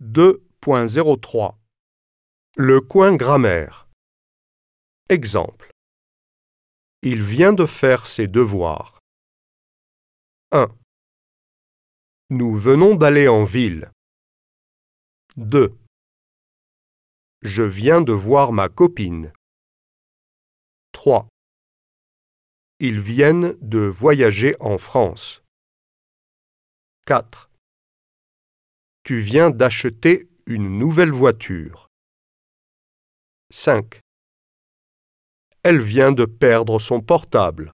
2.03 Le coin grammaire Exemple Il vient de faire ses devoirs. 1. Nous venons d'aller en ville. 2. Je viens de voir ma copine. 3. Ils viennent de voyager en France. 4. Tu viens d'acheter une nouvelle voiture. 5. Elle vient de perdre son portable.